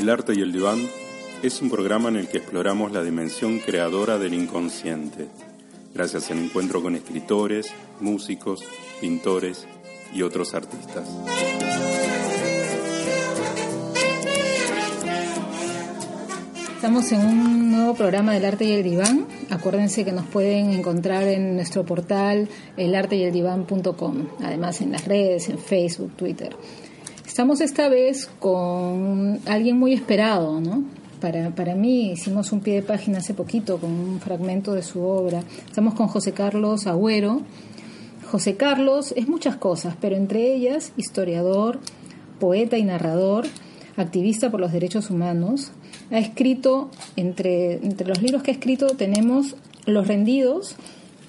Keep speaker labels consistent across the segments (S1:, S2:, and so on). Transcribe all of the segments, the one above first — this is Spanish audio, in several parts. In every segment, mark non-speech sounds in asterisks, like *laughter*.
S1: El arte y el diván es un programa en el que exploramos la dimensión creadora del inconsciente, gracias al encuentro con escritores, músicos, pintores y otros artistas.
S2: Estamos en un nuevo programa del arte y el diván. Acuérdense que nos pueden encontrar en nuestro portal elarteyeldivan.com, además en las redes, en Facebook, Twitter. Estamos esta vez con alguien muy esperado, ¿no? Para, para mí hicimos un pie de página hace poquito con un fragmento de su obra. Estamos con José Carlos Agüero. José Carlos es muchas cosas, pero entre ellas historiador, poeta y narrador, activista por los derechos humanos, ha escrito, entre, entre los libros que ha escrito tenemos Los Rendidos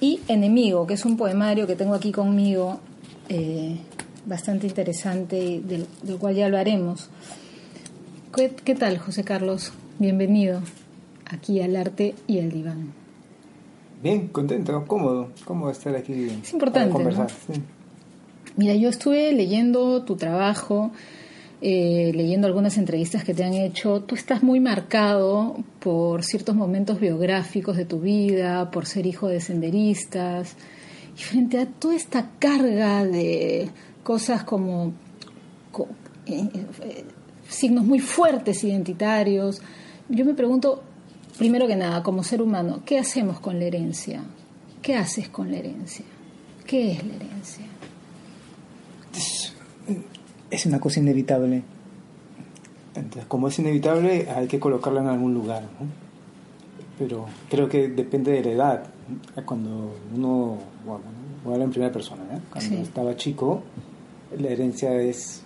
S2: y Enemigo, que es un poemario que tengo aquí conmigo, eh, bastante interesante y del, cual ya lo haremos. ¿Qué, tal, José Carlos? Bienvenido aquí al arte y al diván.
S3: Bien, contento, cómodo, cómodo estar aquí.
S2: Es importante. conversar, Mira, yo estuve leyendo tu trabajo eh, leyendo algunas entrevistas que te han hecho, tú estás muy marcado por ciertos momentos biográficos de tu vida, por ser hijo de senderistas, y frente a toda esta carga de cosas como eh, eh, signos muy fuertes identitarios, yo me pregunto, primero que nada, como ser humano, ¿qué hacemos con la herencia? ¿Qué haces con la herencia? ¿Qué es la herencia?
S3: es una cosa inevitable. Entonces, como es inevitable, hay que colocarla en algún lugar. Pero creo que depende de la edad. Cuando uno, bueno, voy a hablar en primera persona, cuando estaba chico, la herencia es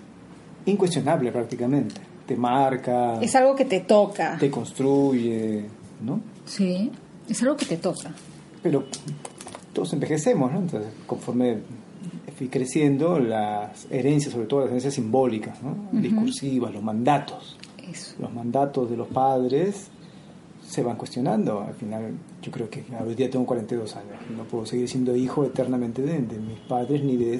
S3: incuestionable prácticamente. Te marca.
S2: Es algo que te toca.
S3: Te construye, ¿no?
S2: Sí, es algo que te toca.
S3: Pero todos envejecemos, ¿no? Entonces, conforme fui creciendo, las herencias, sobre todo las herencias simbólicas, discursivas, los mandatos. Los mandatos de los padres se van cuestionando. Al final, yo creo que hoy día tengo 42 años. No puedo seguir siendo hijo eternamente de, mis padres ni de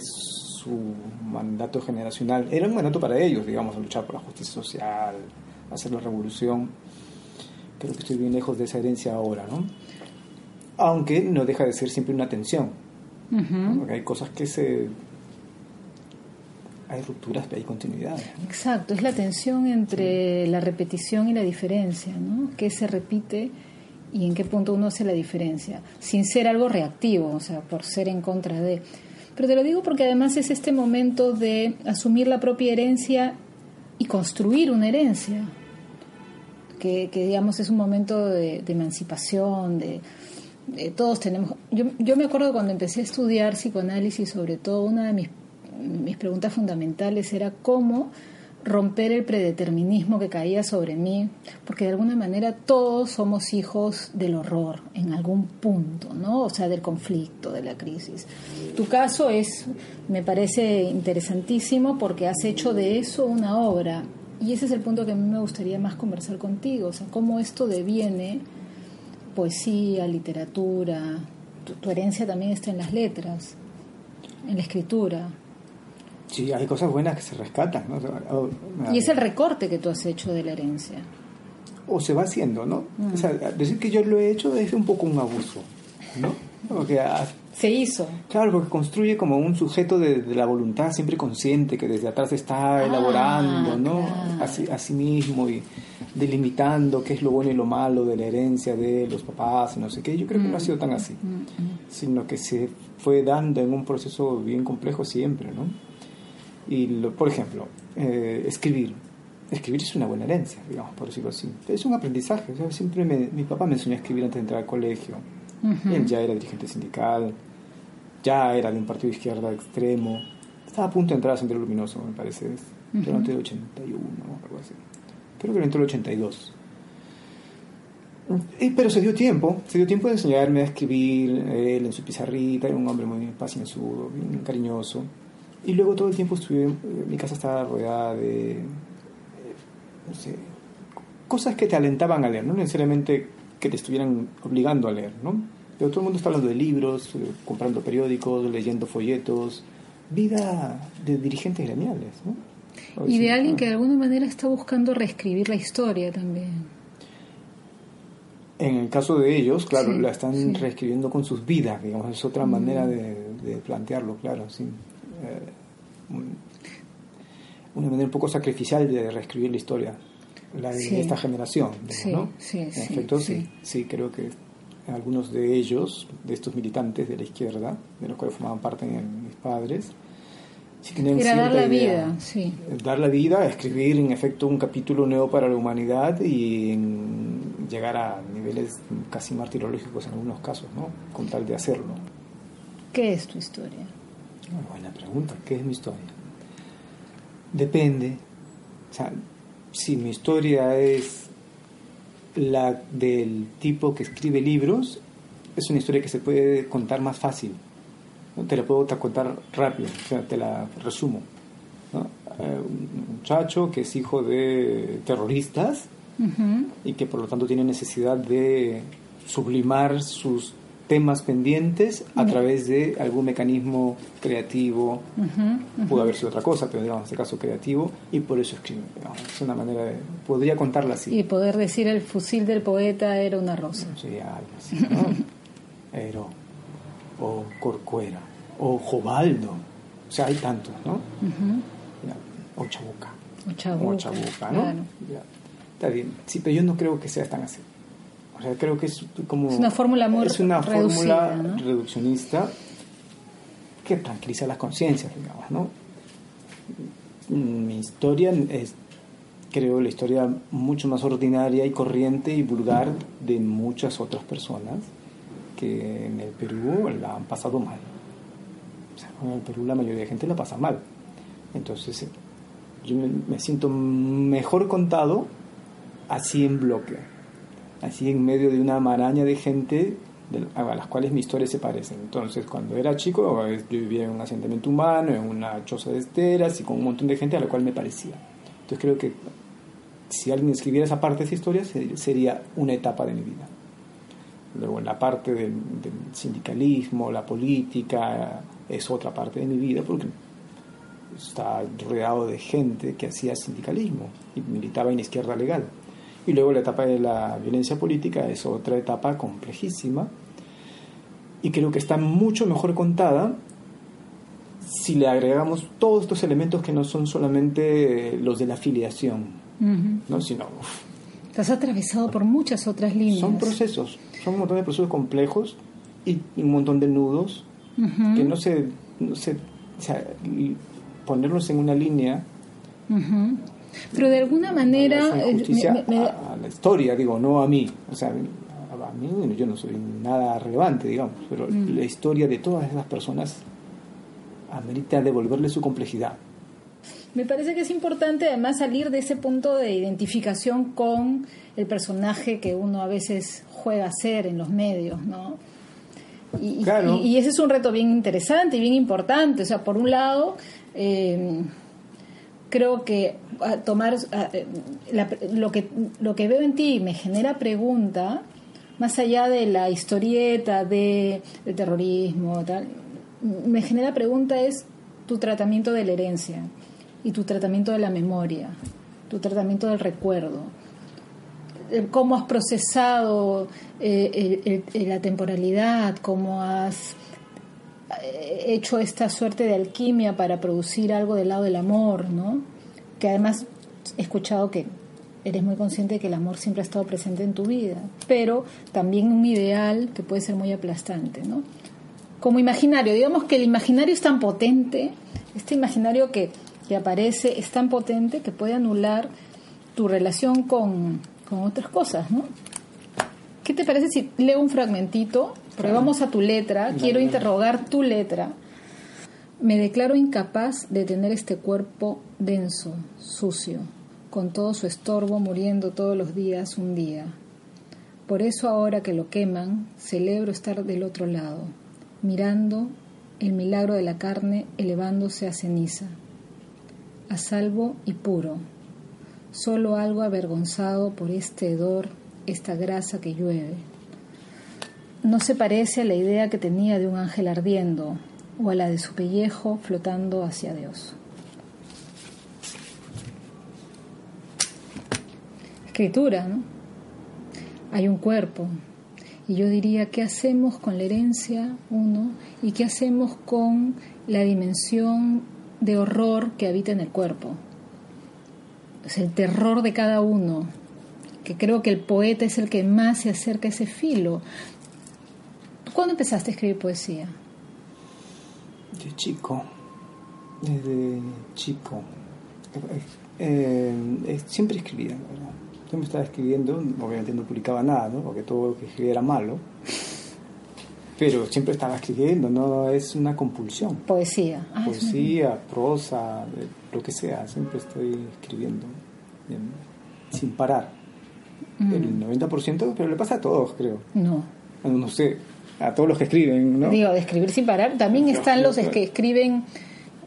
S3: su mandato generacional. Era un mandato para ellos, digamos, luchar por la justicia social, hacer la revolución. Creo que estoy bien lejos de esa herencia ahora, ¿no? Aunque no deja de ser siempre una tensión porque hay cosas que se... Hay rupturas, pero hay continuidad.
S2: Exacto, es la tensión entre la repetición y la diferencia, ¿no? ¿Qué se repite y en qué punto uno hace la diferencia? Sin ser algo reactivo, o sea, por ser en contra de... Pero te lo digo porque además es este momento de asumir la propia herencia y construir una herencia, que, digamos es un momento de emancipación, de, eh, todos tenemos... Yo, yo me acuerdo cuando empecé a estudiar psicoanálisis, sobre todo una de mis, mis preguntas fundamentales era cómo romper el predeterminismo que caía sobre mí, porque de alguna manera todos somos hijos del horror en algún punto, ¿no? O sea, del conflicto, de la crisis. Tu caso es, me parece interesantísimo porque has hecho de eso una obra y ese es el punto que a mí me gustaría más conversar contigo, o sea, cómo esto deviene poesía, literatura, tu, herencia también está en las letras, en la escritura.
S3: Sí, hay cosas buenas que se rescatan.
S2: y es el recorte que tú has hecho de la herencia.
S3: O se va haciendo, ¿no? Mm. O sea, decir que yo lo he hecho es un poco un abuso, ¿no? Porque
S2: se hizo.
S3: Claro, porque construye como un sujeto de, la voluntad siempre consciente que desde atrás está ah, elaborando, ¿no? Así, a sí mismo y delimitando qué es lo bueno y lo malo de la herencia de los papás y no sé qué. Yo creo que no ha sido tan así, mm, mm, mm. sino que se fue dando en un proceso bien complejo siempre, ¿no? Y, por ejemplo, eh, escribir. Escribir es una buena herencia, digamos, por decirlo así. Es un aprendizaje. siempre mi papá me enseñó a escribir antes de entrar al colegio. Él ya era dirigente sindical, ya era de un partido de izquierda extremo. Estaba a punto de entrar a Sendero Luminoso, me parece. Era antes del 81 algo así creo que entró el 82. Y, pero se dio tiempo, se dio tiempo de enseñarme a escribir, él en su pizarrita, era un hombre muy pacienzudo, bien cariñoso. Y luego todo el tiempo estuve, mi casa estaba rodeada de, eh, no sé, cosas que te alentaban a leer, no necesariamente que te estuvieran obligando a leer, ¿no? Pero todo el mundo está hablando de libros, eh, comprando periódicos, leyendo folletos, vida de dirigentes gremiales, ¿no?
S2: Y de alguien que de alguna manera está buscando reescribir la historia también.
S3: En el caso de ellos, claro, la están reescribiendo con sus vidas, digamos, es otra manera de, plantearlo, claro, sí. Eh, una manera un poco sacrificial de reescribir la historia, la de esta generación, ¿no?
S2: Sí,
S3: en efecto, sí, sí, creo que algunos de ellos, de estos militantes de la izquierda, de los cuales formaban parte mis padres,
S2: era dar la vida, sí.
S3: Dar la vida, escribir en efecto un capítulo nuevo para la humanidad y llegar a niveles casi martirológicos en algunos casos, ¿no? Con tal de hacerlo.
S2: ¿Qué es tu historia?
S3: Buena pregunta, ¿qué es mi historia? Depende. O sea, si mi historia es la del tipo que escribe libros, es una historia que se puede contar más fácil te la puedo contar rápido, o sea, te la resumo. Eh, un muchacho que es hijo de terroristas y que por lo tanto tiene necesidad de sublimar sus temas pendientes a través de algún mecanismo creativo, pudo haber sido otra cosa, pero digamos en este caso creativo, y por eso escribe. es una manera de. Podría contarla así.
S2: Y poder decir el fusil del poeta era una rosa.
S3: Sí, algo así. *laughs* pero o Corcuera, o Jobaldo. O sea, hay tantos, ¿no? O Chabuca.
S2: O Chabuca.
S3: ¿no? Está bien. Sí, pero yo no creo que sea tan así. O sea, creo que es como...
S2: Es una fórmula muy
S3: Es una fórmula reduccionista que tranquiliza las conciencias, digamos, ¿no? Mi historia es, creo, la historia mucho más ordinaria y corriente y vulgar de muchas otras personas que en el Perú la han pasado mal. O sea, en el Perú la mayoría de gente la pasa mal. Entonces, yo me, siento mejor contado así en bloque, así en medio de una maraña de gente a las cuales mis historias se parecen. Entonces, cuando era chico, yo vivía en un asentamiento humano, en una choza de esteras y con un montón de gente a la cual me parecía. Entonces, creo que si alguien escribiera esa parte de esa historia, sería una etapa de mi vida. Luego la parte del, sindicalismo, la política, es otra parte de mi vida porque está rodeado de gente que hacía sindicalismo y militaba en izquierda legal. Y luego la etapa de la violencia política es otra etapa complejísima y creo que está mucho mejor contada si le agregamos todos estos elementos que no son solamente los de la afiliación, ¿no? sino...
S2: Estás atravesado por muchas otras líneas.
S3: Son procesos, son un montón de procesos complejos y, un montón de nudos que no se, no se o sea, ponerlos en una línea.
S2: Pero de alguna manera...
S3: Eh, a, la historia, digo, no a mí. O sea, a mí yo no soy nada relevante, digamos, pero mm. la historia de todas esas personas amerita devolverle su complejidad.
S2: Me parece que es importante además salir de ese punto de identificación con el personaje que uno a veces juega a ser en los medios, ¿no? Y, y, ese es un reto bien interesante y bien importante. O sea, por un lado, eh, creo que tomar eh, lo que lo que veo en ti me genera pregunta más allá de la historieta de, terrorismo tal me genera pregunta es tu tratamiento de la herencia y tu tratamiento de la memoria tu tratamiento del recuerdo. Cómo has procesado eh, la temporalidad, cómo has eh, hecho esta suerte de alquimia para producir algo del lado del amor, ¿no? Que además he escuchado que eres muy consciente de que el amor siempre ha estado presente en tu vida, pero también un ideal que puede ser muy aplastante, ¿no? Como imaginario, digamos que el imaginario es tan potente, este imaginario que, que aparece es tan potente que puede anular tu relación con, con otras cosas, ¿no? ¿Qué te parece si leo un fragmentito? Porque vamos a tu letra, quiero interrogar tu letra. Me declaro incapaz de tener este cuerpo denso, sucio, con todo su estorbo muriendo todos los días un día. Por eso ahora que lo queman, celebro estar del otro lado, mirando el milagro de la carne elevándose a ceniza, a salvo y puro, solo algo avergonzado por este hedor, esta grasa que llueve no se parece a la idea que tenía de un ángel ardiendo o a la de su pellejo flotando hacia Dios. Escritura, ¿no? Hay un cuerpo. Y yo diría, ¿qué hacemos con la herencia, uno? ¿Y qué hacemos con la dimensión de horror que habita en el cuerpo? Es el terror de cada uno, que creo que el poeta es el que más se acerca a ese filo, ¿Cuándo empezaste a escribir poesía?
S3: De chico, desde chico. Eh, eh, siempre escribía, ¿verdad? Siempre estaba escribiendo, obviamente no publicaba nada, ¿no? porque todo lo que escribía era malo. Pero siempre estaba escribiendo, no es una compulsión.
S2: Poesía.
S3: Ah, Poesía, prosa, lo que sea, siempre estoy escribiendo sin parar. Mm. El 90%, pero le pasa a todos, creo.
S2: No.
S3: No sé, a todos los que escriben, ¿no?
S2: Digo, de escribir sin parar. También están los que escriben...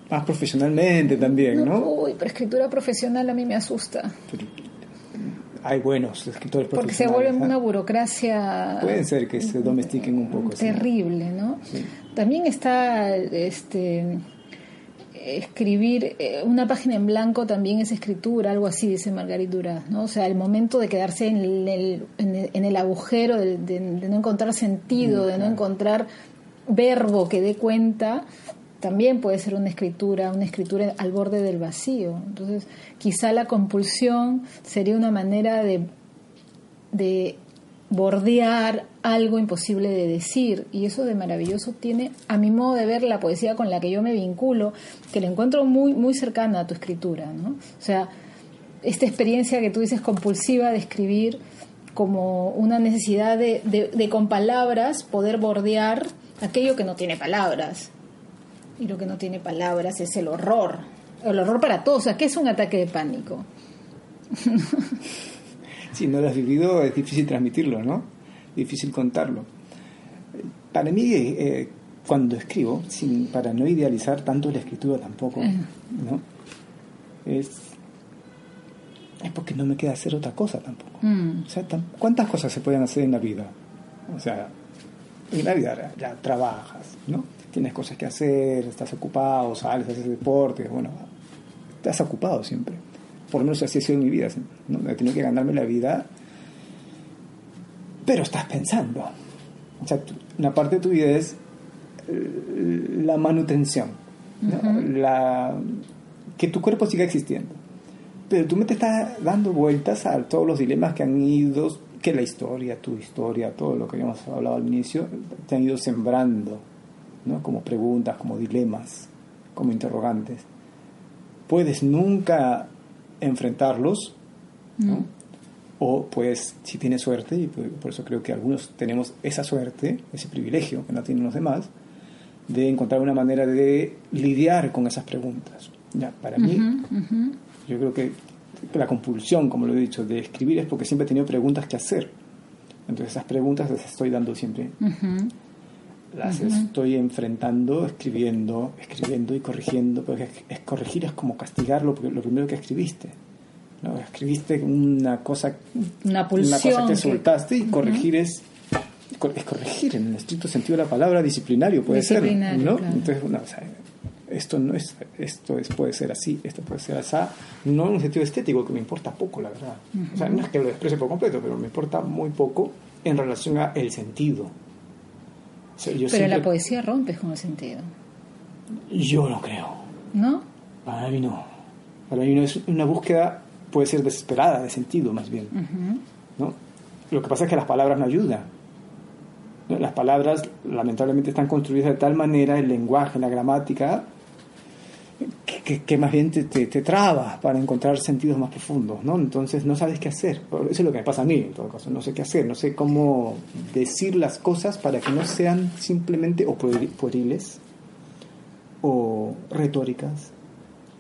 S3: Más profesionalmente también, ¿no?
S2: Uy, pero escritura profesional a mí me asusta.
S3: hay buenos escritores profesionales.
S2: Porque se vuelven una burocracia...
S3: Pueden ser que se domestiquen un poco.
S2: Terrible, ¿no? También está este escribir eh, una página en blanco también es escritura, algo así dice Margarita Duras, ¿no? O sea, el momento de quedarse en el, en el, agujero, de, no encontrar sentido, de no encontrar verbo que dé cuenta, también puede ser una escritura, una escritura al borde del vacío. Entonces, quizá la compulsión sería una manera de, de bordear algo imposible de decir y eso de maravilloso tiene a mi modo de ver la poesía con la que yo me vinculo que la encuentro muy muy cercana a tu escritura no o sea esta experiencia que tú dices compulsiva de escribir como una necesidad de, de, con palabras poder bordear aquello que no tiene palabras y lo que no tiene palabras es el horror el horror para todos o sea ¿qué es un ataque de pánico? *laughs*
S3: si no lo has vivido es difícil transmitirlo, ¿no? Difícil contarlo. Para mí, eh, cuando escribo, sin, para no idealizar tanto la escritura tampoco, ¿no? Es, es porque no me queda hacer otra cosa tampoco. Mm. O sea, ¿cuántas cosas se pueden hacer en la vida? O sea, en la vida ya, trabajas, ¿no? Tienes cosas que hacer, estás ocupado, sales, haces deporte, bueno, estás ocupado siempre por lo menos así ha sido en mi vida, ¿no? he tenido que ganarme la vida, pero estás pensando. O sea, una parte de tu vida es eh, la manutención, la, que tu cuerpo siga existiendo. Pero tú me te estás dando vueltas a todos los dilemas que han ido, que la historia, tu historia, todo lo que habíamos hablado al inicio, te han ido sembrando, ¿no? como preguntas, como dilemas, como interrogantes. Puedes nunca enfrentarlos, mm. o pues si tienes suerte, y por eso creo que algunos tenemos esa suerte, ese privilegio que no tienen los demás, de encontrar una manera de lidiar con esas preguntas. Ya, para mí, yo creo que la compulsión, como lo he dicho, de escribir es porque siempre he tenido preguntas que hacer. Entonces esas preguntas las estoy dando siempre. Las estoy enfrentando, escribiendo, escribiendo y corrigiendo. Porque es, corregir es como castigar lo, lo primero que escribiste. ¿no? Escribiste una cosa,
S2: una, pulsión
S3: que soltaste y corregir es, es corregir en el estricto sentido de la palabra disciplinario puede ser ¿no? entonces esto no es esto es, puede ser así esto puede ser así no en un sentido estético que me importa poco la verdad o sea no es que lo exprese por completo pero me importa muy poco en relación a el sentido
S2: pero la poesía rompe con el sentido.
S3: Yo no creo.
S2: ¿No?
S3: Para mí no. Para mí no es una búsqueda, puede ser desesperada de sentido más bien. ¿no? Lo que pasa es que las palabras no ayudan. Las palabras lamentablemente están construidas de tal manera, el lenguaje, la gramática, que, más bien te, te, traba para encontrar sentidos más profundos, ¿no? Entonces no sabes qué hacer. Eso es lo que me pasa a mí, en todo caso. No sé qué hacer, no sé cómo decir las cosas para que no sean simplemente o pueriles o retóricas.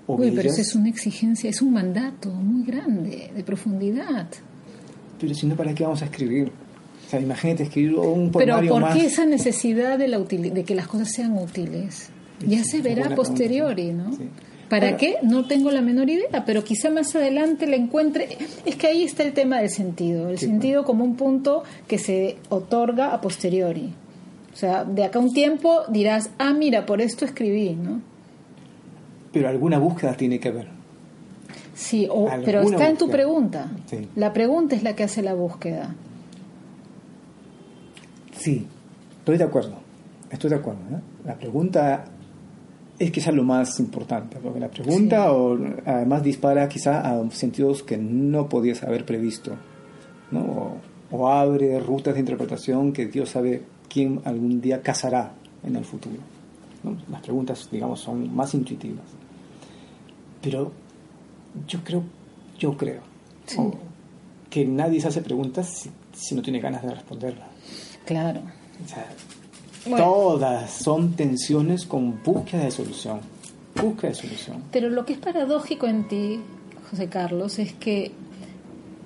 S3: O
S2: Uy, pero eso es una exigencia, es un mandato muy grande, de profundidad.
S3: Pero si no, ¿para qué vamos a escribir? O sea, imagínate escribir un poemario
S2: Pero ¿por qué esa necesidad de, la de que las cosas sean útiles? Ya se verá a posteriori, ¿no? ¿Para qué? No tengo la menor idea, pero quizá más adelante la encuentre. Es que ahí está el tema del sentido, el sentido como un punto que se otorga a posteriori. O sea, de acá un tiempo dirás, ah, mira, por esto escribí, ¿no?
S3: Pero alguna búsqueda tiene que haber.
S2: Sí, o, pero está en tu pregunta.
S3: Sí.
S2: La pregunta es la que hace la búsqueda.
S3: Sí, estoy de acuerdo. Estoy de acuerdo. ¿no? La pregunta es quizás lo más importante, porque la pregunta o, además dispara quizá a sentidos que no podías haber previsto, ¿no? O, o abre rutas de interpretación que Dios sabe quién algún día cazará en el futuro. ¿no? Las preguntas, digamos, son más intuitivas. Pero yo creo, yo creo o- que nadie se hace preguntas si, si no tiene ganas de responderlas.
S2: Claro.
S3: O sea,
S2: Bueno.
S3: Todas son tensiones con búsqueda de solución. Búsqueda de solución.
S2: Pero lo que es paradójico en ti, José Carlos, es que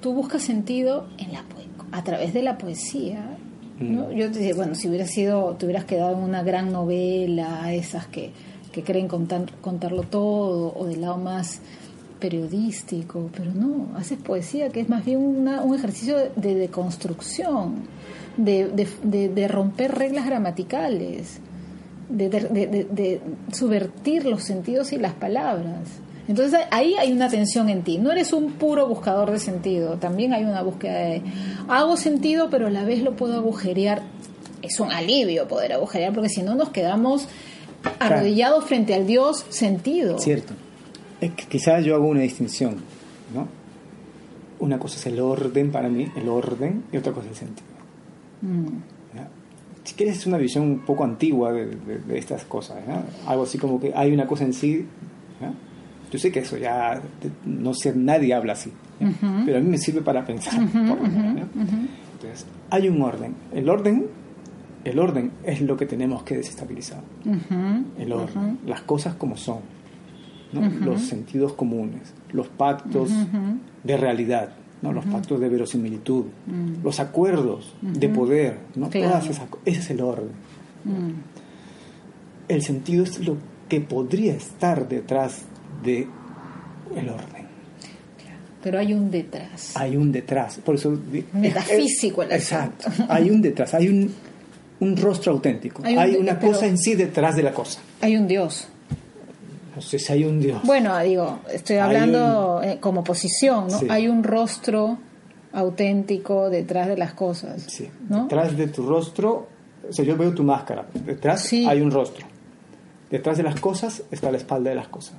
S2: tú buscas sentido en la a través de la poesía. ¿no?
S3: Mm.
S2: Yo te decía, bueno, si hubieras sido, te hubieras quedado en una gran novela, esas que, que creen contar, contarlo todo, o del lado más periodístico, pero no, haces poesía que es más bien una- un ejercicio de deconstrucción, de, de, de- de romper reglas gramaticales, de subvertir los sentidos y las palabras. Entonces ahí hay una tensión en ti. No eres un puro buscador de sentido, también hay una búsqueda de hago sentido, pero a la vez lo puedo agujerear. Es un alivio poder agujerear, porque si no nos quedamos arrodillados frente al Dios sentido.
S3: Cierto. Es que quizás yo hago una distinción, ¿no? Una cosa es el orden para mí, el orden, y otra cosa es el sentido.
S2: Mm.
S3: Si quieres es una visión un poco antigua de, de- de estas cosas, ¿ya? Algo así como que hay una cosa en sí, ¿ya? Yo sé que eso ya, no sé, nadie habla así, pero a mí me sirve para pensar. Entonces, hay un orden. El orden, el orden es lo que tenemos que desestabilizar. El orden, las cosas como son, ¿no? los sentidos comunes, los pactos de realidad, ¿no? los pactos de verosimilitud, los acuerdos de poder, ¿no?
S2: Claro.
S3: Todas esas ese es el orden.
S2: Mm.
S3: El sentido es lo que podría estar detrás de el orden.
S2: Pero hay un detrás.
S3: Hay un detrás, por eso
S2: Metafísico el
S3: Exacto. Hay un detrás, hay un, un rostro auténtico,
S2: Hay un
S3: una cosa en sí detrás de la cosa.
S2: Hay un Dios.
S3: No sé si hay un Dios.
S2: Bueno, digo, estoy hablando eh, como posición, ¿no?
S3: Sí.
S2: Hay un rostro auténtico detrás de las cosas,
S3: Sí.
S2: ¿no?
S3: Detrás de tu rostro, o sea, yo veo tu máscara. Detrás
S2: Sí.
S3: hay un rostro. Detrás de las cosas está la espalda de las cosas.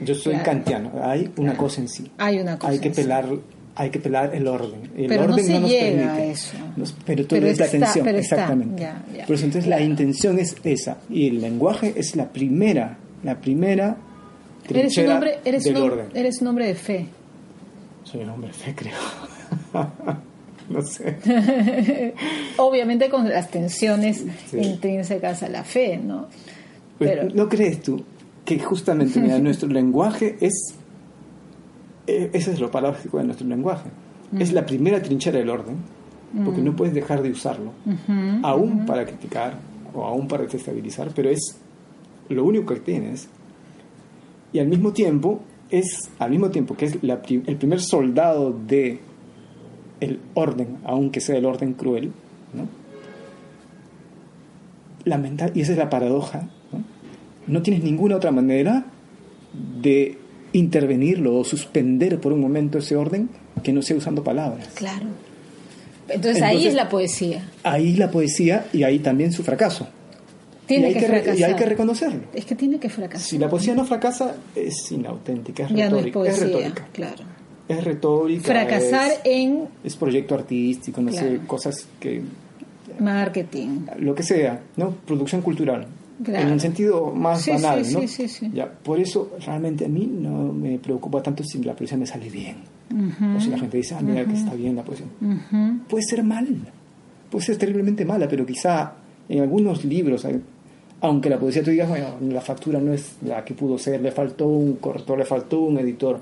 S3: Yo soy
S2: Claro.
S3: kantiano. Hay una cosa en sí.
S2: Hay una cosa
S3: Hay que
S2: en sí.
S3: Hay que pelar el orden. El
S2: Pero no
S3: orden
S2: se
S3: nos
S2: llega
S3: permite.
S2: a eso.
S3: Nos- pero todo
S2: Pero
S3: es la
S2: está-
S3: atención,
S2: pero está,
S3: exactamente.
S2: ya, ya.
S3: Por eso entonces
S2: Claro.
S3: la intención es esa y el lenguaje es la primera, la primera
S2: Eres un hombre, eres
S3: del
S2: un,
S3: orden.
S2: eres un hombre de fe.
S3: Soy un hombre de fe, creo. *laughs* no sé. *laughs*
S2: Obviamente con las tensiones
S3: Sí.
S2: intrínsecas a la fe, ¿no?
S3: Pues,
S2: Pero
S3: ¿No crees tú que justamente mira, *laughs* nuestro lenguaje es... eh, Eso es lo paradójico de nuestro lenguaje.
S2: Mm.
S3: Es la primera trinchera del orden, porque no puedes dejar de usarlo, aún para criticar o aún para desestabilizar, pero es lo único que tienes. Y al mismo tiempo, es al mismo tiempo que es la el primer soldado de el orden, aunque sea el orden cruel, ¿no? Lamenta- y esa es la paradoja, ¿no? No tienes ninguna otra manera de intervenirlo o suspender por un momento ese orden que no sea usando palabras.
S2: claro. Entonces, ahí es la poesía.
S3: Ahí la poesía y ahí también su fracaso.
S2: Tiene
S3: y, hay
S2: que,
S3: que re-
S2: fracasar.
S3: y hay que reconocerlo.
S2: Es que tiene que fracasar.
S3: Si la poesía no fracasa, es inauténtica, es
S2: ya no es
S3: retórica.
S2: poesía,
S3: es retórica.
S2: claro.
S3: Es retórica.
S2: Fracasar
S3: es,
S2: en
S3: es proyecto artístico, no sé, cosas que.
S2: marketing.
S3: Lo que sea, ¿no? Producción cultural.
S2: Claro.
S3: En un sentido más
S2: Sí,
S3: banal,
S2: sí,
S3: ¿no?
S2: sí, sí, sí.
S3: Ya, por eso realmente a mí no me preocupa tanto si la poesía me sale bien. O si la gente dice, ah, mira que está bien la poesía. Puede ser mal, puede ser terriblemente mala, pero quizá en algunos libros, aunque la poesía tú digas, bueno, la factura no es la que pudo ser, le faltó un corrector, le faltó un editor.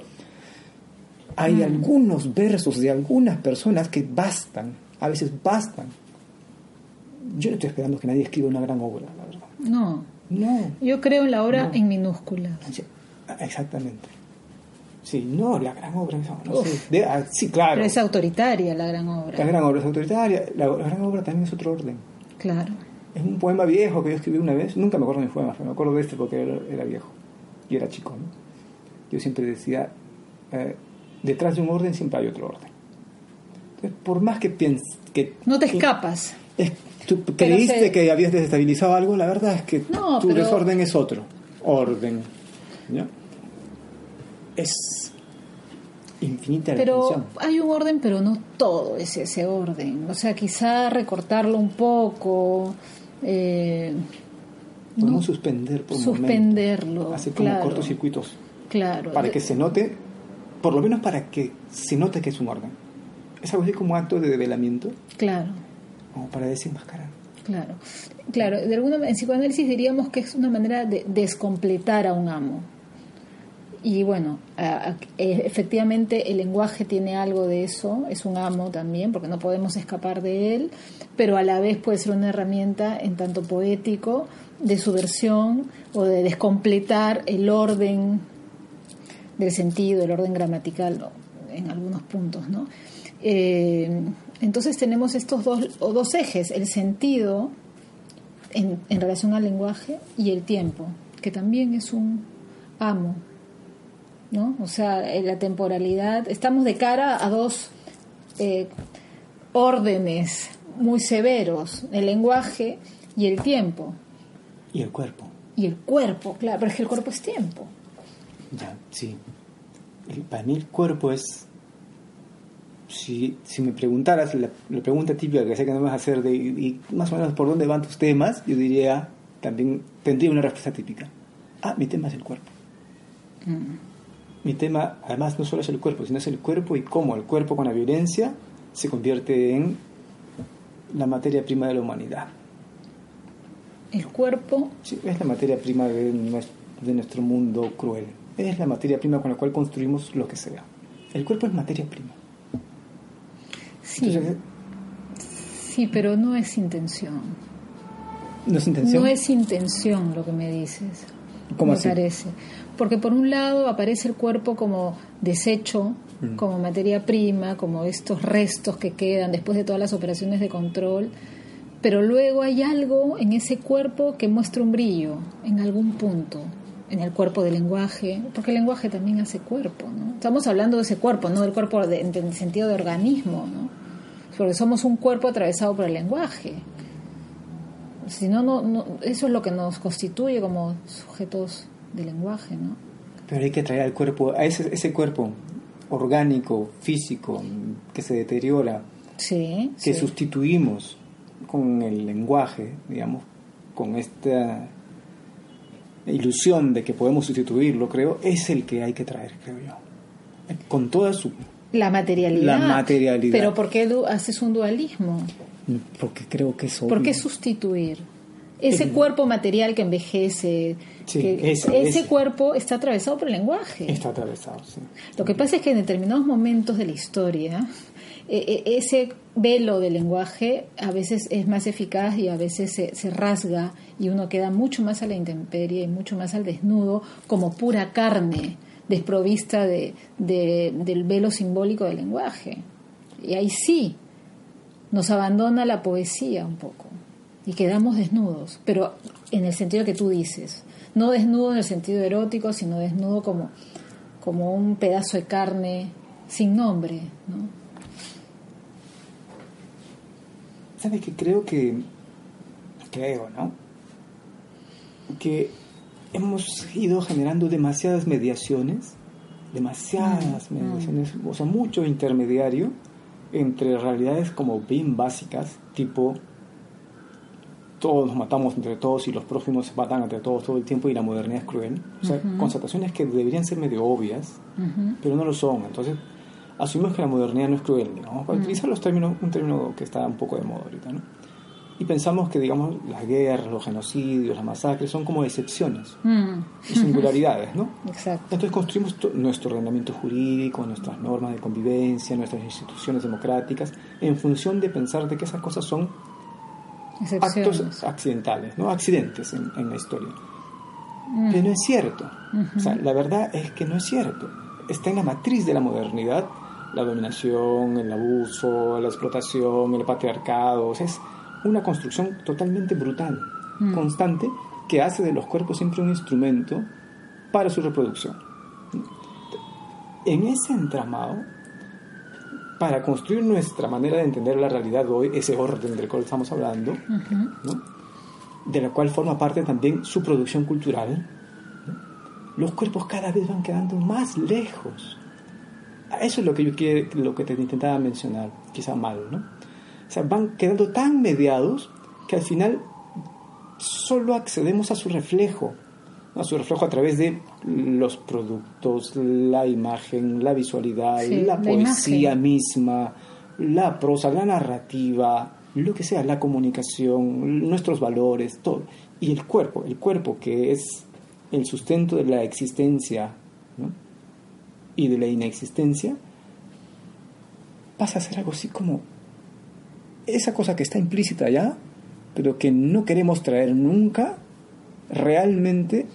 S3: Hay algunos versos de algunas personas que bastan, a veces bastan. Yo no estoy esperando que nadie escriba una gran obra, la verdad.
S2: No,
S3: No,
S2: yo creo en la obra
S3: No.
S2: en minúsculas.
S3: Sí, exactamente. Sí, no, la gran obra. De- ah, sí, claro.
S2: Pero es autoritaria la gran
S3: La
S2: obra.
S3: gran obra es autoritaria, la, la gran obra también es otro orden.
S2: Claro.
S3: Es un poema viejo que yo escribí una vez, nunca me acuerdo de mis poemas, pero me acuerdo de este porque era, era viejo y era chico. ¿no? yo siempre decía, eh, detrás de un orden siempre hay otro orden. Entonces, por más que pienses que...
S2: No te escapas.
S3: Es, tú creíste que habías desestabilizado algo, la verdad es que tu desorden es otro. Orden. ¿ya? Es infinita la
S2: Pero hay un orden, pero no todo es ese orden. O sea, quizá recortarlo un poco. Eh,
S3: Podemos suspender por
S2: Suspenderlo.
S3: Hacer como cortocircuitos.
S2: Claro.
S3: Para que se note, por lo menos para que se note que es un orden. Es algo así como acto de develamiento.
S2: Claro.
S3: Como para desenmascarar.
S2: Claro. Claro, de alguna en psicoanálisis diríamos que es una manera de descompletar a un amo. Y bueno, e, efectivamente el lenguaje tiene algo de eso, es un amo también, porque no podemos escapar de él, pero a la vez puede ser una herramienta en tanto poético de subversión o de descompletar el orden del sentido, el orden gramatical en algunos puntos, ¿no? Eh, entonces tenemos estos dos, dos ejes, el sentido en, en relación al lenguaje y el tiempo, que también es un amo ¿no? O sea, en la temporalidad, estamos de cara a dos eh, órdenes muy severos, el lenguaje y el tiempo.
S3: Y el cuerpo.
S2: Y el cuerpo, claro, pero es que el cuerpo es tiempo.
S3: Ya, sí. para mí el cuerpo es... Si, si me preguntaras la, pregunta típica que sé que no me vas a hacer de y, más o menos por dónde van tus temas, yo diría, también tendría una respuesta típica. Ah, mi tema es el cuerpo. Mm mi tema además no solo es el cuerpo, sino es el cuerpo y cómo el cuerpo con la violencia se convierte en la materia prima de la humanidad.
S2: ¿El cuerpo?
S3: Sí, es la materia prima de nuestro, mundo cruel. Es la materia prima con la cual construimos lo que sea. El cuerpo es materia prima.
S2: Sí. sí, pero no es intención.
S3: ¿No es intención?
S2: No es intención lo que me dices.
S3: ¿Cómo
S2: me parece. Porque por un lado aparece el cuerpo como desecho, mm. como materia prima, como estos restos que quedan después de todas las operaciones de control, pero luego hay algo en ese cuerpo que muestra un brillo en algún punto, en el cuerpo del lenguaje, porque el lenguaje también hace cuerpo, ¿no? Estamos hablando de ese cuerpo, no del cuerpo en el sentido de organismo, ¿no? Porque somos un cuerpo atravesado por el lenguaje. Si no, no, eso es lo que nos constituye como sujetos de lenguaje, ¿no?
S3: Pero hay que traer al cuerpo, a ese, ese cuerpo orgánico, físico, que se deteriora,
S2: sí,
S3: que sustituimos con el lenguaje, digamos, con esta ilusión de que podemos sustituirlo, creo, es el que hay que traer, creo yo. Con toda su...
S2: La materialidad.
S3: La materialidad.
S2: Pero ¿por qué haces un dualismo?
S3: Porque creo que es obvio.
S2: ¿Por qué sustituir? Ese cuerpo material que envejece, ese, cuerpo está atravesado por el lenguaje.
S3: Está atravesado, sí.
S2: Lo que pasa es que en determinados momentos de la historia, e, e, ese velo del lenguaje a veces es más eficaz y a veces se, rasga y uno queda mucho más a la intemperie y mucho más al desnudo como pura carne desprovista de, del velo simbólico del lenguaje. Y ahí sí nos abandona la poesía un poco y quedamos desnudos, pero en el sentido que tú dices, no desnudo en el sentido erótico, sino desnudo como, como un pedazo de carne sin nombre, ¿no?
S3: ¿Sabes que creo que, creo, ¿no? Que hemos ido generando demasiadas mediaciones, demasiadas mm, mm. mediaciones, o sea, mucho intermediario entre realidades como bien básicas, tipo todos nos matamos entre todos y los próximos se matan entre todos todo el tiempo y la modernidad es cruel. O sea, constataciones que deberían ser medio obvias, pero no lo son. Entonces, asumimos que la modernidad no es cruel, digamos, para utilizar los términos, un término que está un poco de moda ahorita, ¿no? Y pensamos que, digamos, las guerras, los genocidios, las masacres son como excepciones y singularidades, ¿no? *laughs*
S2: Exacto.
S3: Entonces construimos nuestro ordenamiento jurídico, nuestras normas de convivencia, nuestras instituciones democráticas, en función de pensar de que esas cosas son actos accidentales, ¿no? accidentes en, la historia. Mm. Pero no es cierto. o sea, la verdad es que no es cierto. Está en la matriz de la modernidad la dominación, el abuso, la explotación, el patriarcado. O sea, es una construcción totalmente brutal, mm. constante, que hace de los cuerpos siempre un instrumento para su reproducción. en ese entramado, para construir nuestra manera de entender la realidad hoy, ese orden del cual estamos hablando, ¿no? de la cual forma parte también su producción cultural, los cuerpos cada vez van quedando más lejos. Eso es lo que yo quiero, lo que te intentaba mencionar, quizá mal, ¿no? O sea, van quedando tan mediados que al final solo accedemos a su reflejo, a su reflejo a través de los productos, la imagen, la visualidad, la, poesía misma, la prosa, la narrativa, lo que sea, la comunicación, nuestros valores, todo. Y el cuerpo, el cuerpo que es el sustento de la existencia y de la inexistencia, pasa a ser algo así como esa cosa que está implícita allá, pero que no queremos traer nunca realmente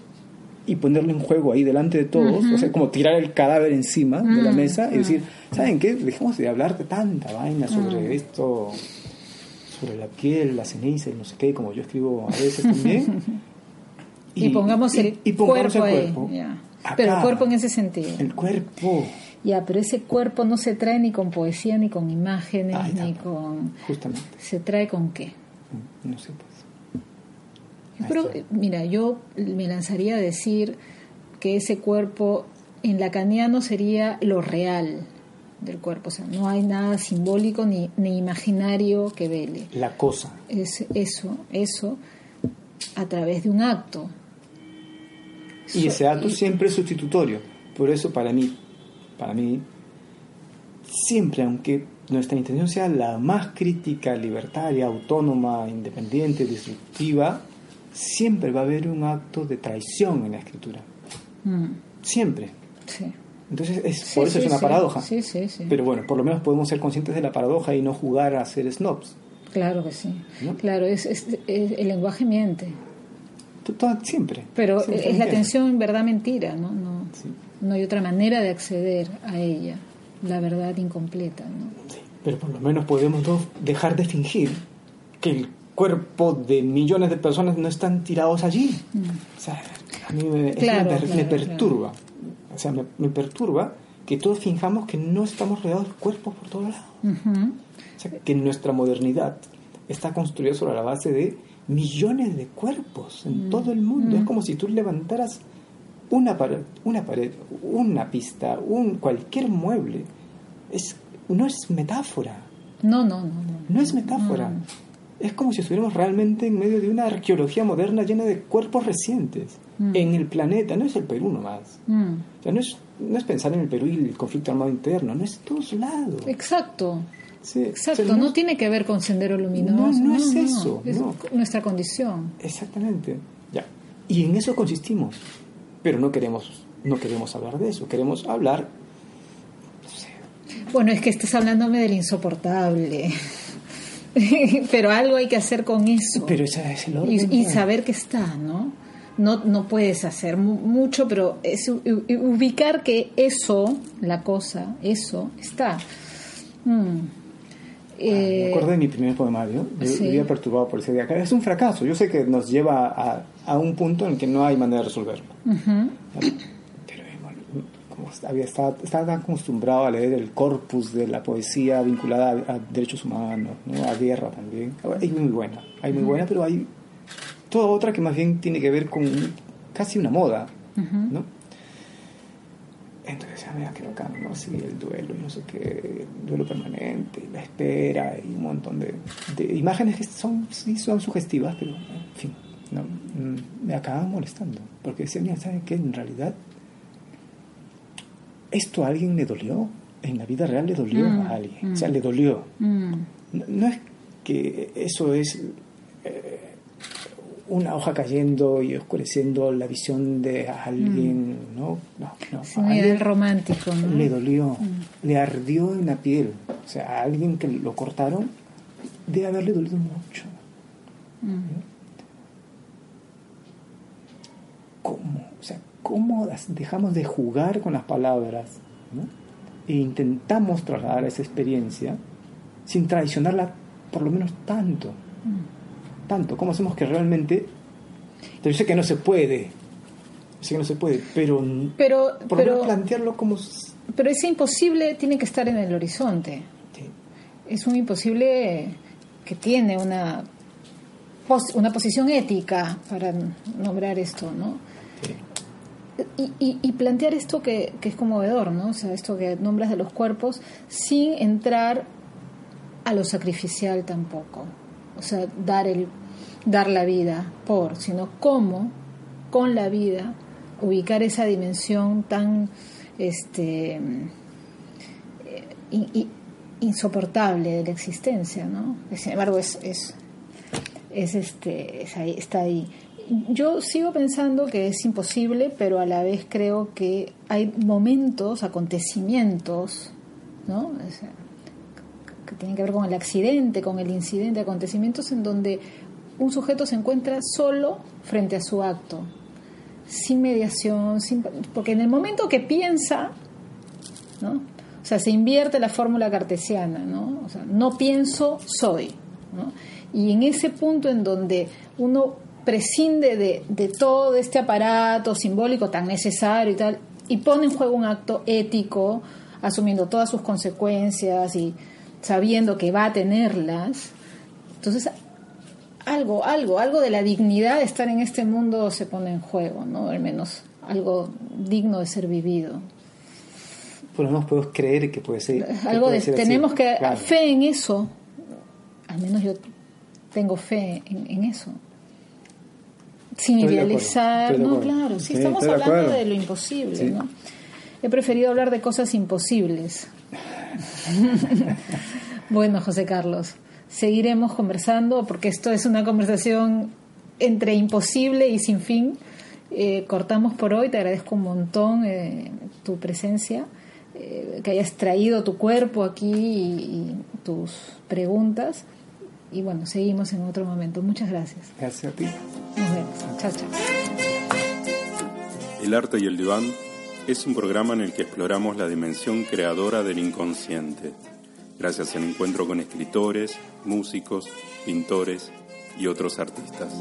S3: y ponerlo en juego ahí delante de todos, o sea, como tirar el cadáver encima de la mesa y decir, ¿saben qué? Dejemos de hablar de tanta vaina sobre esto, sobre la piel, la ceniza y no sé qué, como yo escribo a veces también. *laughs*
S2: y, pongamos el cuerpo, ahí. pero el cuerpo en ese sentido.
S3: El cuerpo.
S2: Ya, pero ese cuerpo no se trae ni con poesía, ni con imágenes, ni con...
S3: Justamente.
S2: ¿Se trae con qué?
S3: No sé, pues.
S2: Pero, mira, yo me lanzaría a decir que ese cuerpo en lacaniano sería lo real del cuerpo, o sea, no hay nada simbólico ni, ni imaginario que vele.
S3: La cosa.
S2: Es eso, eso a través de un acto.
S3: Y ese acto siempre es sustitutorio. Por eso para mí, para mí, siempre, aunque nuestra intención sea la más crítica, libertaria, autónoma, independiente, disruptiva, siempre va a haber un acto de traición en la escritura. Mm. Siempre.
S2: Sí.
S3: Entonces, es, por eso es una paradoja.
S2: Sí, sí, sí.
S3: Pero bueno, por lo menos podemos ser conscientes de la paradoja y no jugar a ser snobs.
S2: Claro que sí. Claro, es, el lenguaje miente.
S3: Siempre.
S2: Pero es la tensión en verdad mentira, ¿no? No, no hay otra manera de acceder a ella, la verdad incompleta, ¿no?
S3: pero por lo menos podemos dejar de fingir que el cuerpo de millones de personas no están tirados allí. Mm. O sea, a mí me, perturba. O sea, me, perturba que todos fijamos que no estamos rodeados de cuerpos por todos lados. O sea, que nuestra modernidad está construida sobre la base de millones de cuerpos en mm. todo el mundo. Es mm. como si tú levantaras una pared, una pared, una pista, un cualquier mueble. Es, no es metáfora.
S2: No, no, no. No,
S3: no es metáfora es como si estuviéramos realmente en medio de una arqueología moderna llena de cuerpos recientes mm. en el planeta. No es el Perú nomás. Mm. O sea, no es, no es pensar en el Perú y el conflicto armado interno, no es todos lados.
S2: Exacto. Exacto, no, tiene que ver con Sendero Luminoso.
S3: No, no, es eso.
S2: Es nuestra condición.
S3: Exactamente. Ya. Y en eso consistimos. Pero no queremos, no queremos hablar de eso. Queremos hablar.
S2: Bueno, es que estás hablándome del insoportable. *laughs* pero algo hay que hacer con eso.
S3: Pero ese es el
S2: orden. Y, saber que está, ¿no? No, no puedes hacer mucho, pero es ubicar que eso, la cosa, eso, está. Mm.
S3: Ah, me eh, acuerdo de mi primer poemario, yo sí. vivía perturbado por ese día. Es un fracaso, yo sé que nos lleva a, a un punto en que no hay manera de resolverlo había estado, estaba tan acostumbrado a leer el corpus de la poesía vinculada a, derechos humanos, a guerra también. Hay muy buena, hay muy buena, pero hay toda otra que más bien tiene que ver con casi una moda, ¿no? Ya mira, que bacán, ¿no? Sí, el duelo, no sé qué, el duelo permanente, la espera y un montón de, imágenes que son, sí, son sugestivas, pero, en fin, no, mm, me acaban molestando. Porque decía, mira, ¿saben qué? En realidad, esto a alguien le dolió, en la vida real le dolió mm, a alguien, o sea, mm. le dolió. Mm. No, es que eso es eh, una hoja cayendo y oscureciendo la visión de alguien, ¿no? No, no.
S2: Es un romántico, ¿no?
S3: Le dolió, le ardió en la piel. O sea, a alguien que lo cortaron debe haberle dolido mucho. ¿Cómo? O sea, cómo dejamos de jugar con las palabras e intentamos trasladar esa experiencia sin traicionarla por lo menos tanto. Tanto. ¿Cómo hacemos que realmente... Yo sé que no se puede, sé que no se puede, pero,
S2: pero,
S3: por
S2: pero
S3: plantearlo como
S2: pero ese imposible tiene que estar en el horizonte. Es un imposible que tiene una, una posición ética para nombrar esto, ¿no? Y, y, plantear esto que, que, es conmovedor, ¿no? O sea, esto que nombras de los cuerpos, sin entrar a lo sacrificial tampoco. O sea, dar, el, dar la vida por, sino cómo, con la vida, ubicar esa dimensión tan este, eh, insoportable de la existencia, ¿no? Sin embargo, es, es, es este, ahí, está ahí. Yo sigo pensando que es imposible, pero a la vez creo que hay momentos, acontecimientos, ¿no? que tienen que ver con el accidente, con el incidente, acontecimientos en donde un sujeto se encuentra solo frente a su acto, sin mediación, sin, porque en el momento que piensa, ¿no? O sea, se invierte la fórmula cartesiana, ¿no? O sea, no pienso, soy, ¿no? Y en ese punto en donde uno prescinde de, de todo este aparato simbólico tan necesario y tal, y pone en juego un acto ético, asumiendo todas sus consecuencias y sabiendo que va a tenerlas, entonces algo, algo, algo de la dignidad de estar en este mundo se pone en juego, ¿no? Al menos algo digno de ser vivido.
S3: Por lo menos podemos creer que puede ser.
S2: algo de, tenemos que fe en eso. Al menos yo tengo fe en, eso. Sin idealizar, no, claro, sí, estamos hablando de, lo imposible, ¿no? He preferido hablar de cosas imposibles. *laughs* bueno, José Carlos seguiremos conversando porque esto es una conversación entre imposible y sin fin. Eh, cortamos por hoy, te agradezco un montón eh, tu presencia, eh, que hayas traído tu cuerpo aquí y, tus preguntas. Y bueno, seguimos en otro momento. Muchas gracias.
S3: Gracias a ti.
S2: Nos vemos. Chao, chao.
S1: El arte y el diván es un programa en el que exploramos la dimensión creadora del inconsciente gracias al encuentro con escritores, músicos, pintores y otros artistas.